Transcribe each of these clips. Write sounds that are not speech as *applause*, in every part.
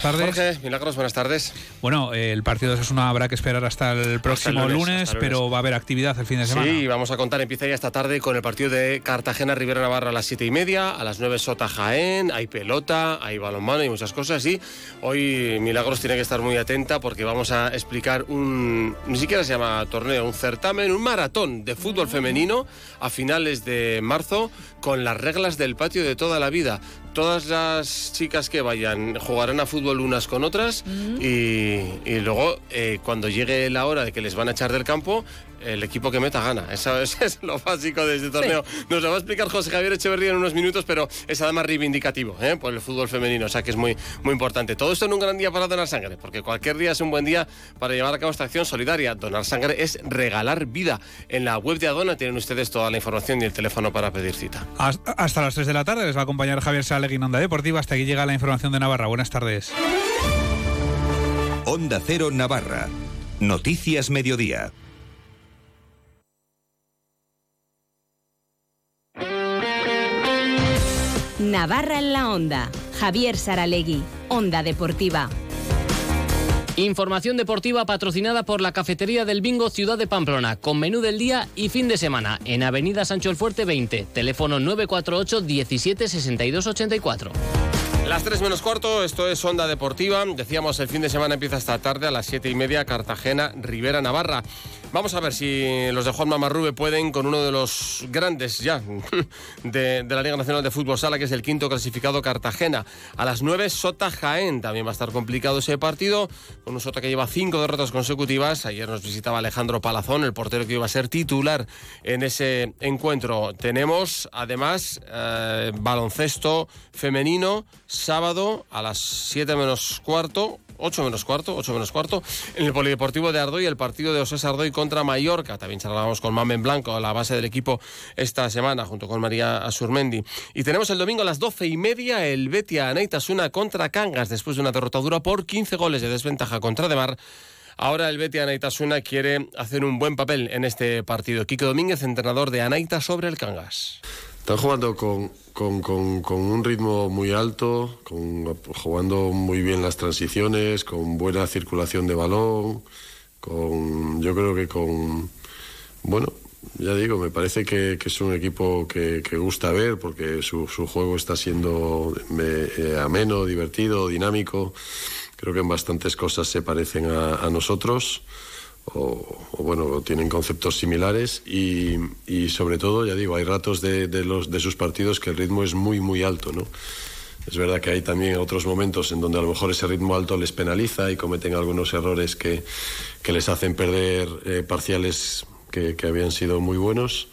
tardes. Jorge, Milagros, buenas tardes. Bueno, el partido de Osasuna habrá que esperar hasta el próximo lunes, lunes, hasta el lunes. pero va a haber actividad el fin de semana. Sí, vamos a contar, empieza ya esta tarde con el partido de Cartagena Rivera Navarra a las siete y media, a las 9 Sota Jaén, hay pelota, hay balonmano, hay muchas cosas y hoy Milagros tiene que estar muy atenta porque vamos a explicar un, ni siquiera se llama torneo, un certamen, un maratón de fútbol femenino a finales de marzo con las reglas del patio de toda la vida. Todas las chicas que vayan jugarán a fútbol unas con otras y, y luego eh, cuando llegue la hora de que les van a echar del campo, el equipo que meta gana. *laughs* Eso es, es lo básico de este torneo. Nos lo va a explicar José Javier Echeverría en unos minutos, pero es además reivindicativo ¿eh? por el fútbol femenino, o sea que es muy, muy importante. Todo esto en un gran día para donar sangre, porque cualquier día es un buen día para llevar a cabo esta acción solidaria. Donar sangre es regalar vida. En la web de Adona tienen ustedes toda la información y el teléfono para pedir cita. Hasta hasta las 3 de la tarde les va a acompañar Javier En Onda Deportiva. Hasta aquí llega la información de Navarra. Buenas tardes. Onda Cero Navarra. Noticias Mediodía. Navarra en la Onda. Javier Saralegui. Onda Deportiva. Información deportiva patrocinada por la Cafetería del Bingo Ciudad de Pamplona, con menú del día y fin de semana, en Avenida Sancho el Fuerte 20, teléfono 948 17 62 84. Las 3 menos cuarto, esto es Onda Deportiva. Decíamos, el fin de semana empieza esta tarde a las 7 y media, Cartagena, Rivera, Navarra. Vamos a ver si los de Juan Mamarrube pueden con uno de los grandes ya *laughs* de, la Liga Nacional de Fútbol Sala, que es el quinto clasificado Cartagena. A las 9, Sota Jaén. También va a estar complicado ese partido, con un Sota que lleva cinco derrotas consecutivas. Ayer nos visitaba Alejandro Palazón, el portero que iba a ser titular en ese encuentro. Tenemos además eh, baloncesto femenino sábado a las 7 menos cuarto, 8 menos cuarto, 8 menos cuarto, en el Polideportivo de Ardoy, el partido de Osés Ardoy contra Mallorca. También charlábamos con Mamen Blanco, la base del equipo esta semana, junto con María Asurmendi. Y tenemos el domingo a las 12 y media el Betia Anaitasuna contra Cangas, después de una derrotadura por 15 goles de desventaja contra Demar. Ahora el Betia Anaitasuna quiere hacer un buen papel en este partido. Quique Domínguez, entrenador de Anaita sobre el Cangas. Están jugando con, con, con- un ritmo muy alto, con, jugando muy bien las transiciones, con buena circulación de balón, con yo creo que con bueno, ya digo, me parece que, es un equipo que, gusta ver porque su, juego está siendo eh, ameno, divertido, dinámico. Creo que en bastantes cosas se parecen a nosotros o, o, bueno, tienen conceptos similares y, y sobre todo, ya digo, hay ratos de, de los, de sus partidos que el ritmo es muy, muy alto, ¿no? Es verdad que hay también otros momentos en donde a lo mejor ese ritmo alto les penaliza y cometen algunos errores que, que les hacen perder eh, parciales que, que habían sido muy buenos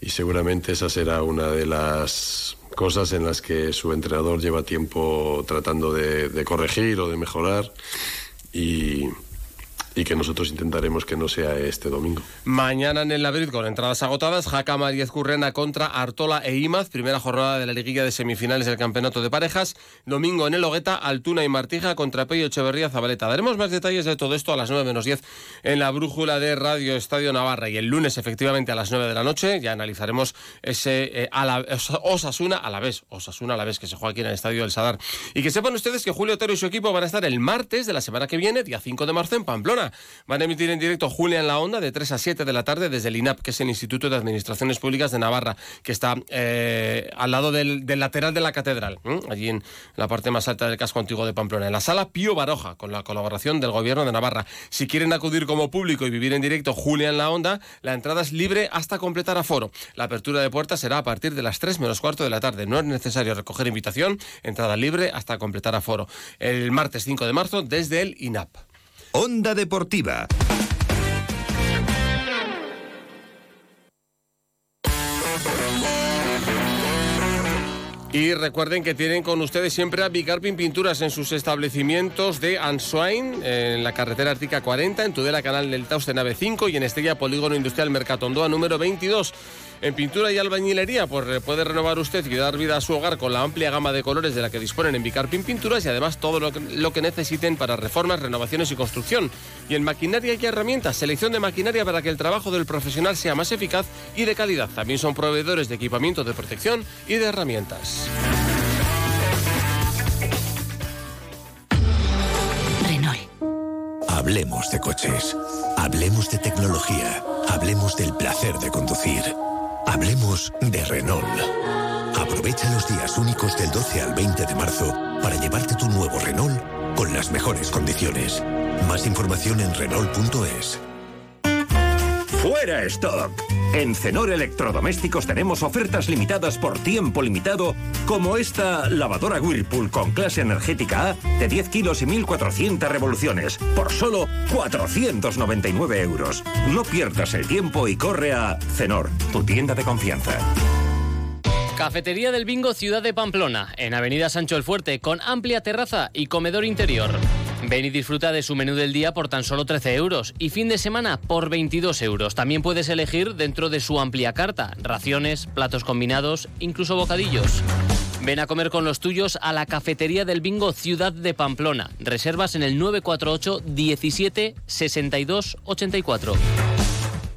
y seguramente esa será una de las cosas en las que su entrenador lleva tiempo tratando de, de corregir o de mejorar y, y que nosotros intentaremos que no sea este domingo. Mañana en el Labrit con entradas agotadas, Jaca Mariez Currena contra Artola e Imaz, primera jornada de la liguilla de semifinales del campeonato de parejas. Domingo en el Hogueta, Altuna y Martija contra Pello Echeverría Zabaleta. Daremos más detalles de todo esto a las 9 menos 10 en la brújula de Radio Estadio Navarra. Y el lunes, efectivamente, a las 9 de la noche, ya analizaremos ese eh, Ala- Osasuna a la vez. Osasuna a la vez que se juega aquí en el Estadio del Sadar. Y que sepan ustedes que Julio Otero y su equipo van a estar el martes de la semana que viene, día 5 de marzo, en Pamplona. Van a emitir en directo Julia en la Onda de 3 a 7 de la tarde desde el INAP, que es el Instituto de Administraciones Públicas de Navarra, que está eh, al lado del, lateral de la catedral, allí en la parte más alta del casco antiguo de Pamplona, en la sala Pío Baroja, con la colaboración del Gobierno de Navarra. Si quieren acudir como público y vivir en directo Julia en la Onda, la entrada es libre hasta completar aforo. La apertura de puertas será a partir de las 3 menos cuarto de la tarde. No es necesario recoger invitación, entrada libre hasta completar aforo. El martes 5 de marzo desde el INAP. Onda Deportiva. Y recuerden que tienen con ustedes siempre a Bicarpin Pinturas en sus establecimientos de Answain, en la carretera Ártica 40, en Tudela Canal del Tauste Nave 5 y en Estella Polígono Industrial Mercatondoa número 22. En pintura y albañilería, pues eh, puede renovar usted y dar vida a su hogar con la amplia gama de colores de la que disponen en Bicarpin Pinturas y además todo lo que, lo que necesiten para reformas, renovaciones y construcción. Y en maquinaria y herramientas, selección de maquinaria para que el trabajo del profesional sea más eficaz y de calidad. También son proveedores de equipamiento de protección y de herramientas. Hablemos de coches. Hablemos de tecnología. Hablemos del placer de conducir. Hablemos de Renault. Aprovecha los días únicos del 12 al 20 de marzo para llevarte tu nuevo Renault con las mejores condiciones. Más información en Renault.es. ¡Fuera stock! En Cenor Electrodomésticos tenemos ofertas limitadas por tiempo limitado, como esta lavadora Whirlpool con clase energética A de 10 kilos y 1400 revoluciones, por solo 499 euros. No pierdas el tiempo y corre a Cenor, tu tienda de confianza. Cafetería del Bingo Ciudad de Pamplona, en Avenida Sancho el Fuerte, con amplia terraza y comedor interior. Ven y disfruta de su menú del día por tan solo 13 euros y fin de semana por 22 euros. También puedes elegir dentro de su amplia carta, raciones, platos combinados, incluso bocadillos. Ven a comer con los tuyos a la Cafetería del Bingo Ciudad de Pamplona. Reservas en el 948 17 62 84.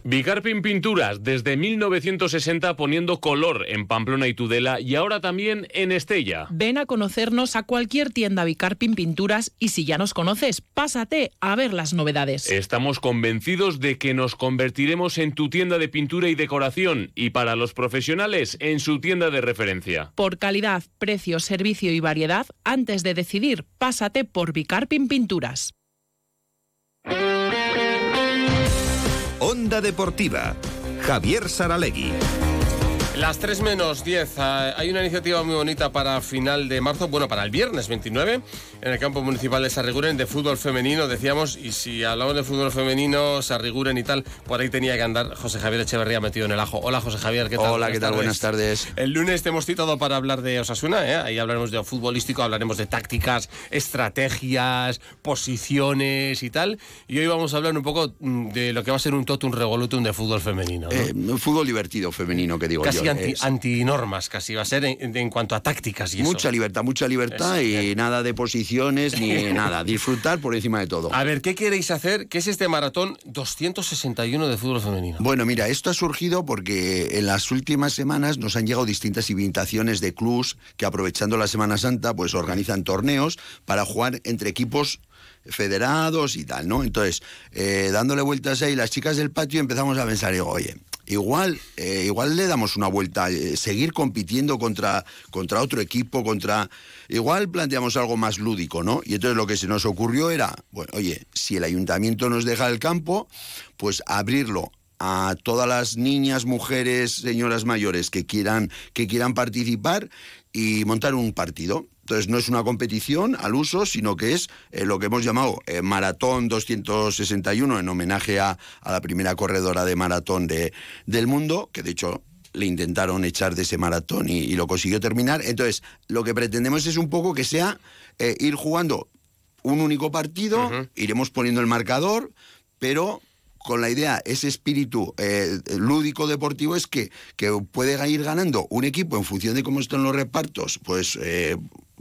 Bicarpin Pinturas, desde 1960 poniendo color en Pamplona y Tudela y ahora también en Estella. Ven a conocernos a cualquier tienda Bicarpin Pinturas y si ya nos conoces, pásate a ver las novedades. Estamos convencidos de que nos convertiremos en tu tienda de pintura y decoración y para los profesionales en su tienda de referencia. Por calidad, precio, servicio y variedad, antes de decidir, pásate por Bicarpin Pinturas. Onda Deportiva. Javier Saralegui. Las 3 menos 10. ah, Hay una iniciativa muy bonita para final de marzo, bueno, para el viernes 29, en el campo municipal de Sarriguren de fútbol femenino, decíamos, y si hablamos de fútbol femenino, Sarriguren y tal, por ahí tenía que andar José Javier Echeverría metido en el ajo. Hola José Javier, ¿qué tal? Hola, ¿qué tal? Buenas tardes. El lunes te hemos citado para hablar de Osasuna, ¿eh? ahí hablaremos de futbolístico, hablaremos de tácticas, estrategias, posiciones y tal. Y hoy vamos a hablar un poco mm, de lo que va a ser un totum revolutum de fútbol femenino. ¿no? Eh, un fútbol divertido femenino, que digo casi yo. Anti, antinormas, casi va a ser en, en cuanto a tácticas y eso. mucha libertad, mucha libertad Es- y nada de posiciones ni *laughs* nada. Disfrutar por encima de todo. A ver, ¿qué queréis hacer? ¿Qué es este maratón 261 de fútbol femenino? Bueno, mira, esto ha surgido porque en las últimas semanas nos han llegado distintas invitaciones de clubs que aprovechando la Semana Santa pues organizan torneos para jugar entre equipos federados y tal, ¿no? Entonces, eh, dándole vueltas ahí, las chicas del patio empezamos a pensar, digo, oye, igual, eh, igual le damos una vuelta, eh, seguir compitiendo contra, contra otro equipo, contra... Igual planteamos algo más lúdico, ¿no? Y entonces lo que se nos ocurrió era, bueno, oye, si el ayuntamiento nos deja el campo, pues abrirlo a todas las niñas, mujeres, señoras mayores que quieran, que quieran participar y montar un partido. Entonces no es una competición al uso, sino que es eh, lo que hemos llamado eh, Maratón 261 en homenaje a, a la primera corredora de maratón de, del mundo, que de hecho le intentaron echar de ese maratón y, y lo consiguió terminar. Entonces lo que pretendemos es un poco que sea eh, ir jugando un único partido, iremos poniendo el marcador, pero con la idea, ese espíritu eh, lúdico deportivo es que, que puede ir ganando un equipo en función de cómo están los repartos, pues eh,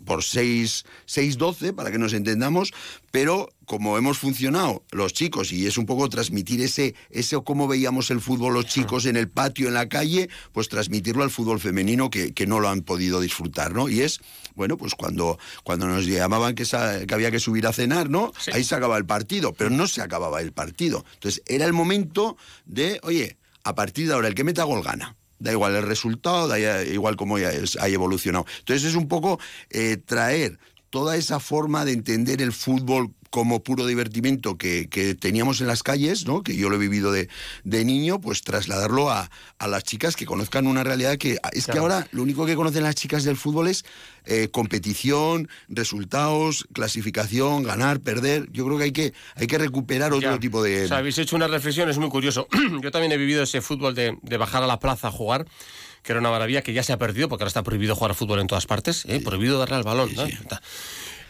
por 6-12, para que nos entendamos, pero como hemos funcionado los chicos y es un poco transmitir ese, ese cómo veíamos el fútbol los chicos en el patio, en la calle, pues transmitirlo al fútbol femenino que, que no lo han podido disfrutar, ¿no? Y es, bueno, pues cuando, cuando nos llamaban que, que había que subir a cenar, ¿no? Ahí se acababa el partido, pero no se acababa el partido. Entonces era el momento de, oye, a partir de ahora el que meta gol gana. Da igual el resultado, da igual cómo haya evolucionado. Entonces es un poco eh, traer toda esa forma de entender el fútbol como puro divertimento que, que teníamos en las calles, ¿no? que yo lo he vivido de, de niño, pues trasladarlo a, a las chicas que conozcan una realidad que es que ahora lo único que conocen las chicas del fútbol es eh, competición, resultados, clasificación, ganar, perder. Yo creo que hay que, hay que recuperar otro Ya. tipo de... O sea, habéis hecho una reflexión, es muy curioso. *clears throat* Yo también he vivido ese fútbol de, de bajar a la plaza a jugar, que era una maravilla que ya se ha perdido, porque ahora está prohibido jugar fútbol en todas partes, ¿eh? prohibido darle al balón.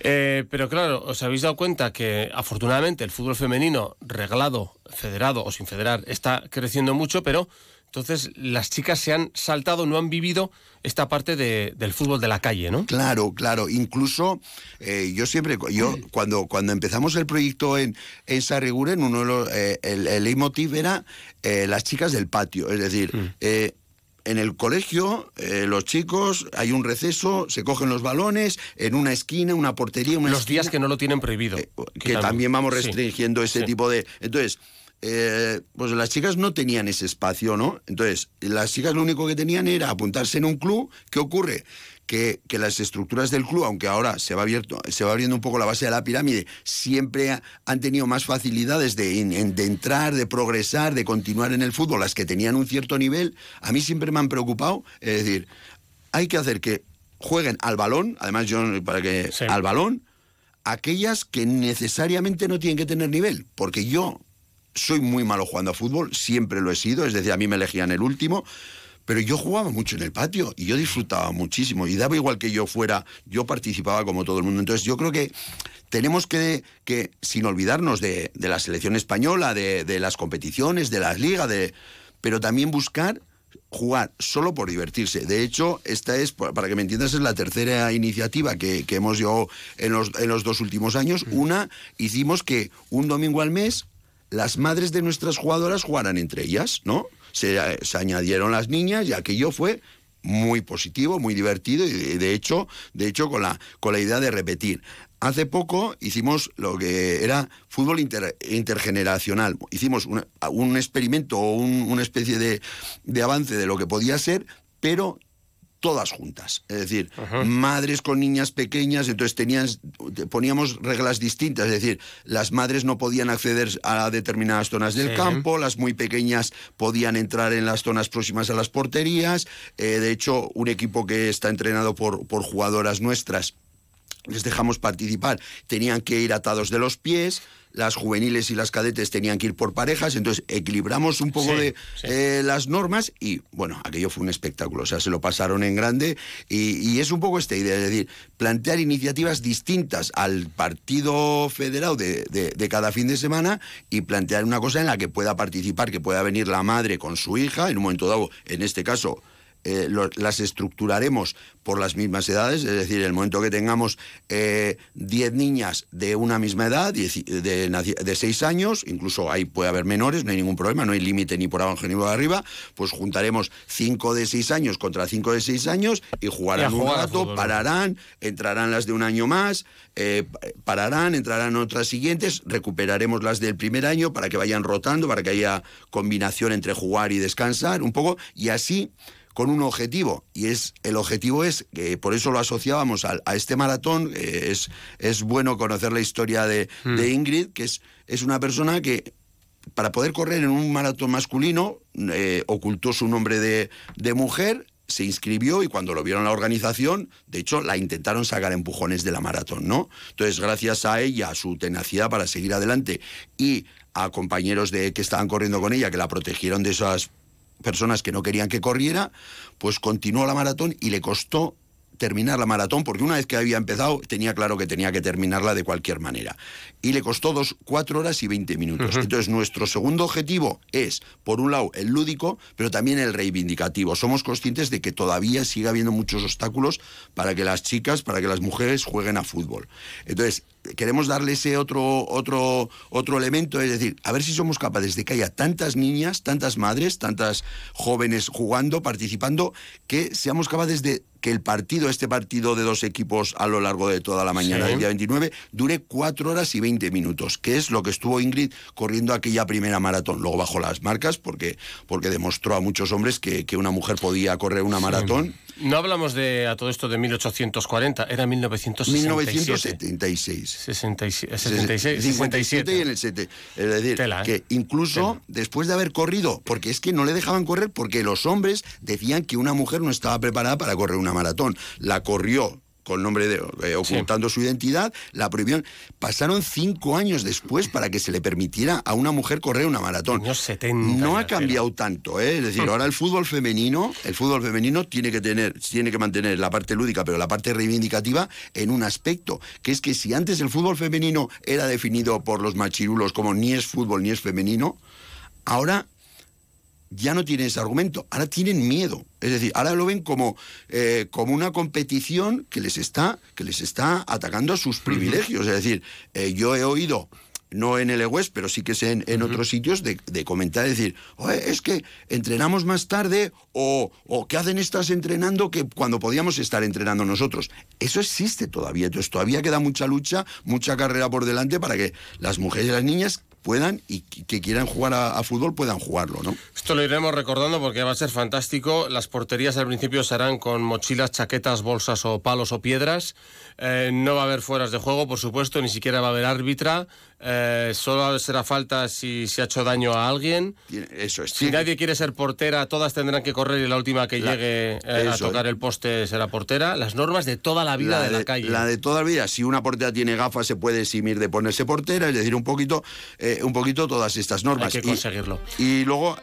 Eh, pero claro, os habéis dado cuenta que afortunadamente el fútbol femenino, reglado, federado o sin federar, está creciendo mucho, pero entonces las chicas se han saltado, no han vivido esta parte de- del fútbol de la calle, ¿no? Claro, claro. Incluso eh, yo siempre, yo cuando, cuando empezamos el proyecto en, en Sarriguren, uno de los, eh, el, el leitmotiv era eh, las chicas del patio. Es decir, eh, en el colegio, eh, los chicos, hay un receso, se cogen los balones, en una esquina, una portería, una Los esquina, días que no lo tienen prohibido. Eh, que también vamos Sí. restringiendo ese Sí. tipo de... Entonces, eh, pues las chicas no tenían ese espacio, ¿no? Entonces, las chicas lo único que tenían era apuntarse en un club. ¿Qué ocurre? Que, que las estructuras del club, aunque ahora se va, abierto, se va abriendo un poco la base de la pirámide, siempre ha- han tenido más facilidades de, de entrar, de progresar, de continuar en el fútbol. Las que tenían un cierto nivel, a mí siempre me han preocupado. Es decir, hay que hacer que jueguen al balón, además yo para que al balón, aquellas que necesariamente no tienen que tener nivel, porque yo soy muy malo jugando a fútbol, siempre lo he sido, es decir, a mí me elegían el último, pero yo jugaba mucho en el patio y yo disfrutaba muchísimo y daba igual que yo fuera, yo participaba como todo el mundo. Entonces yo creo que tenemos que, que sin olvidarnos de, de la selección española, de, de las competiciones, de las ligas, de, pero también buscar jugar solo por divertirse. De hecho, esta es, pa- para que me entiendas, es la tercera iniciativa que, que hemos llevado en los, en los dos últimos años. Una, hicimos que un domingo al mes las madres de nuestras jugadoras jugaran entre ellas, ¿no? Se, eh, añadieron las niñas y aquello fue muy positivo, muy divertido y de, de hecho, de hecho con la, con la idea de repetir. Hace poco hicimos lo que era fútbol inter- intergeneracional. Hicimos un experimento o un- una especie de, de avance de lo que podía ser, pero todas juntas. Es decir, madres con niñas pequeñas, entonces tenían, poníamos reglas distintas. Es decir, las madres no podían acceder a determinadas zonas del Sí. campo, las muy pequeñas podían entrar en las zonas próximas a las porterías. Eh, de hecho, un equipo que está entrenado por, por jugadoras nuestras les dejamos participar, tenían que ir atados de los pies, las juveniles y las cadetes tenían que ir por parejas, entonces equilibramos un poco Sí, de sí. eh, las normas y bueno, aquello fue un espectáculo, o sea, se lo pasaron en grande y, y es un poco esta idea, es decir, plantear iniciativas distintas al partido federado de, de- de cada fin de semana y plantear una cosa en la que pueda participar, que pueda venir la madre con su hija, en un momento dado, en este caso, eh, lo- las estructuraremos por las mismas edades, es decir, en el momento que tengamos eh, 10 niñas de una misma edad, de, naci- de 6 años, incluso ahí puede haber menores, no hay ningún problema, no hay límite ni por abajo ni por arriba, pues juntaremos 5 de 6 años contra 5 de 6 años y jugarán un rato, pararán, entrarán las de un año más, eh, pa- pararán, entrarán otras siguientes, recuperaremos las del primer año para que vayan rotando, para que haya combinación entre jugar y descansar un poco, y así con un objetivo y es el objetivo es que por eso lo asociábamos al- a, este maratón eh, es es bueno conocer la historia de, de Ingrid que es es una persona que para poder correr en un maratón masculino eh, ocultó su nombre de, de mujer se inscribió y cuando lo vieron la organización, de hecho, la intentaron sacar empujones de la maratón, ¿no? Entonces, gracias a ella, a su tenacidad para seguir adelante y a compañeros de que estaban corriendo con ella, que la protegieron de esas personas que no querían que corriera, pues continuó la maratón y le costó terminar la maratón, porque una vez que había empezado tenía claro que tenía que terminarla de cualquier manera. Y le costó dos, cuatro horas y 20 minutos. Entonces nuestro segundo objetivo es, por un lado, el lúdico, pero también el reivindicativo. Somos conscientes de que todavía sigue habiendo muchos obstáculos para que las chicas, para que las mujeres jueguen a fútbol. Entonces, queremos darle ese otro, otro, otro elemento, es decir, a ver si somos capaces de que haya tantas niñas, tantas madres, tantas jóvenes jugando, participando, que seamos capaces de que el partido, este partido de dos equipos a lo largo de toda la mañana Sí. del día 29, dure cuatro horas y 20 minutos, que es lo que estuvo Ingrid corriendo aquella primera maratón. Luego bajó las marcas porque, porque demostró a muchos hombres que, que una mujer podía correr una maratón. No hablamos de a todo esto de 1840, era 1967. 1976. 66, 76, 57 y en el 7. Es decir, Tela, ¿eh? que incluso después de haber corrido, porque es que no le dejaban correr porque los hombres decían que una mujer no estaba preparada para correr una maratón. La corrió con nombre de eh, ocultando su identidad, la prohibieron. Pasaron cinco años después para que se le permitiera a una mujer correr una maratón. Años 70 No ha cambiado tanto, ¿eh? es decir, Hmm. ahora el fútbol femenino, el fútbol femenino tiene que tener, tiene que mantener la parte lúdica, pero la parte reivindicativa en un aspecto, que es que si antes el fútbol femenino era definido por los machirulos como ni es fútbol ni es femenino, ahora ya no tienen ese argumento, ahora tienen miedo. Es decir, ahora lo ven como, eh, como una competición que les está, que les está atacando a sus privilegios. Es decir, eh, yo he oído no en el West, pero sí que es en, en otros sitios, de, de comentar, decir, "Oye, es que entrenamos más tarde o, o ¿qué hacen estas entrenando que cuando podíamos estar entrenando nosotros? Eso existe todavía, entonces todavía queda mucha lucha, mucha carrera por delante para que las mujeres y las niñas puedan y que quieran jugar a, a fútbol puedan jugarlo, ¿no? Esto lo iremos recordando porque va a ser fantástico. Las porterías al principio serán con mochilas, chaquetas, bolsas o palos o piedras. Eh, no va a haber fueras de juego, por supuesto, ni siquiera va a haber árbitra. Eh, solo será falta si se ha hecho daño a alguien. Eso es. Si nadie quiere ser portera, todas tendrán que correr y la última que La- llegue eh, a tocar es. el poste será portera. Las normas de toda la vida de, la calle. La de toda la vida. Si una portera tiene gafas, se puede eximir de ponerse portera, es decir, un poquito, eh, un poquito todas estas normas. Hay que conseguirlo. Y, luego,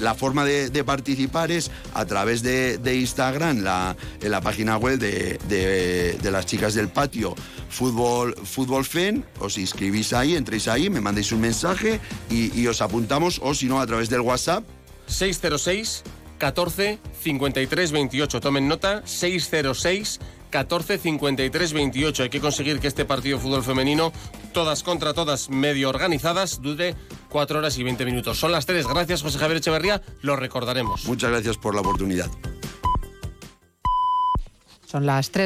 la forma de, de participar es a través de, de Instagram, la, en la página web de las chicas del patio, Fútbol, Fútbol Fen, os inscribís ahí, entréis ahí, me mandéis un mensaje y, y os apuntamos, o si no, a través del WhatsApp. 606 14 53 28. Tomen nota, 606 14 53 28. Hay que conseguir que este partido de fútbol femenino, todas contra todas, medio organizadas, dure 4 horas y 20 minutos. Son las 3. Gracias, José Javier Echeverría. Lo recordaremos. Muchas gracias por la oportunidad. Son las 3.